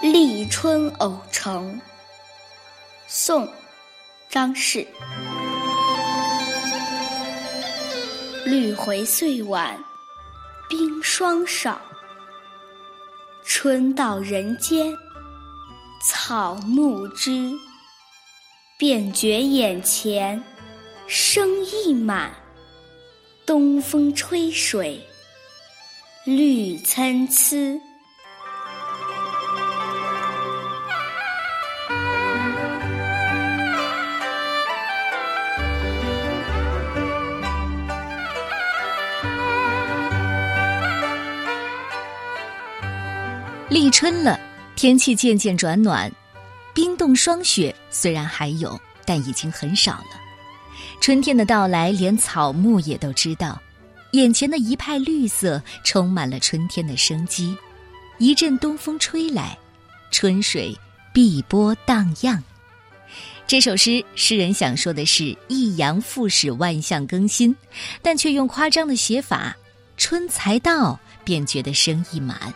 立春偶成，宋·张氏。绿回岁晚，冰霜少。春到人间，草木知。便觉眼前，生意满。东风吹水，绿参差。立春了，天气渐渐转暖，冰冻霜雪虽然还有，但已经很少了。春天的到来，连草木也都知道。眼前的一派绿色，充满了春天的生机。一阵东风吹来，春水碧波荡漾。这首诗，诗人想说的是一阳复始，万象更新，但却用夸张的写法：春才到，便觉得生意满。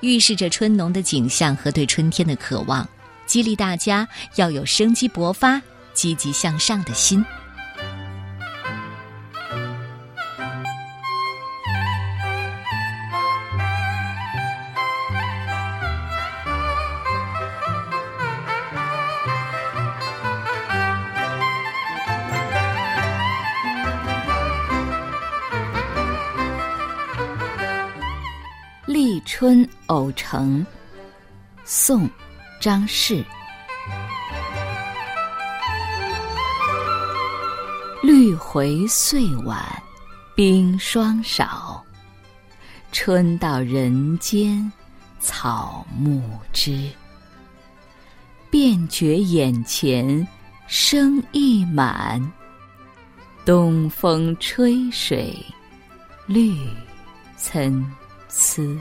预示着春农的景象和对春天的渴望，激励大家要有生机勃发、积极向上的心。立春偶成，宋·张氏。绿回岁晚，冰霜少。春到人间，草木知。便觉眼前，生意满。东风吹水，绿参词。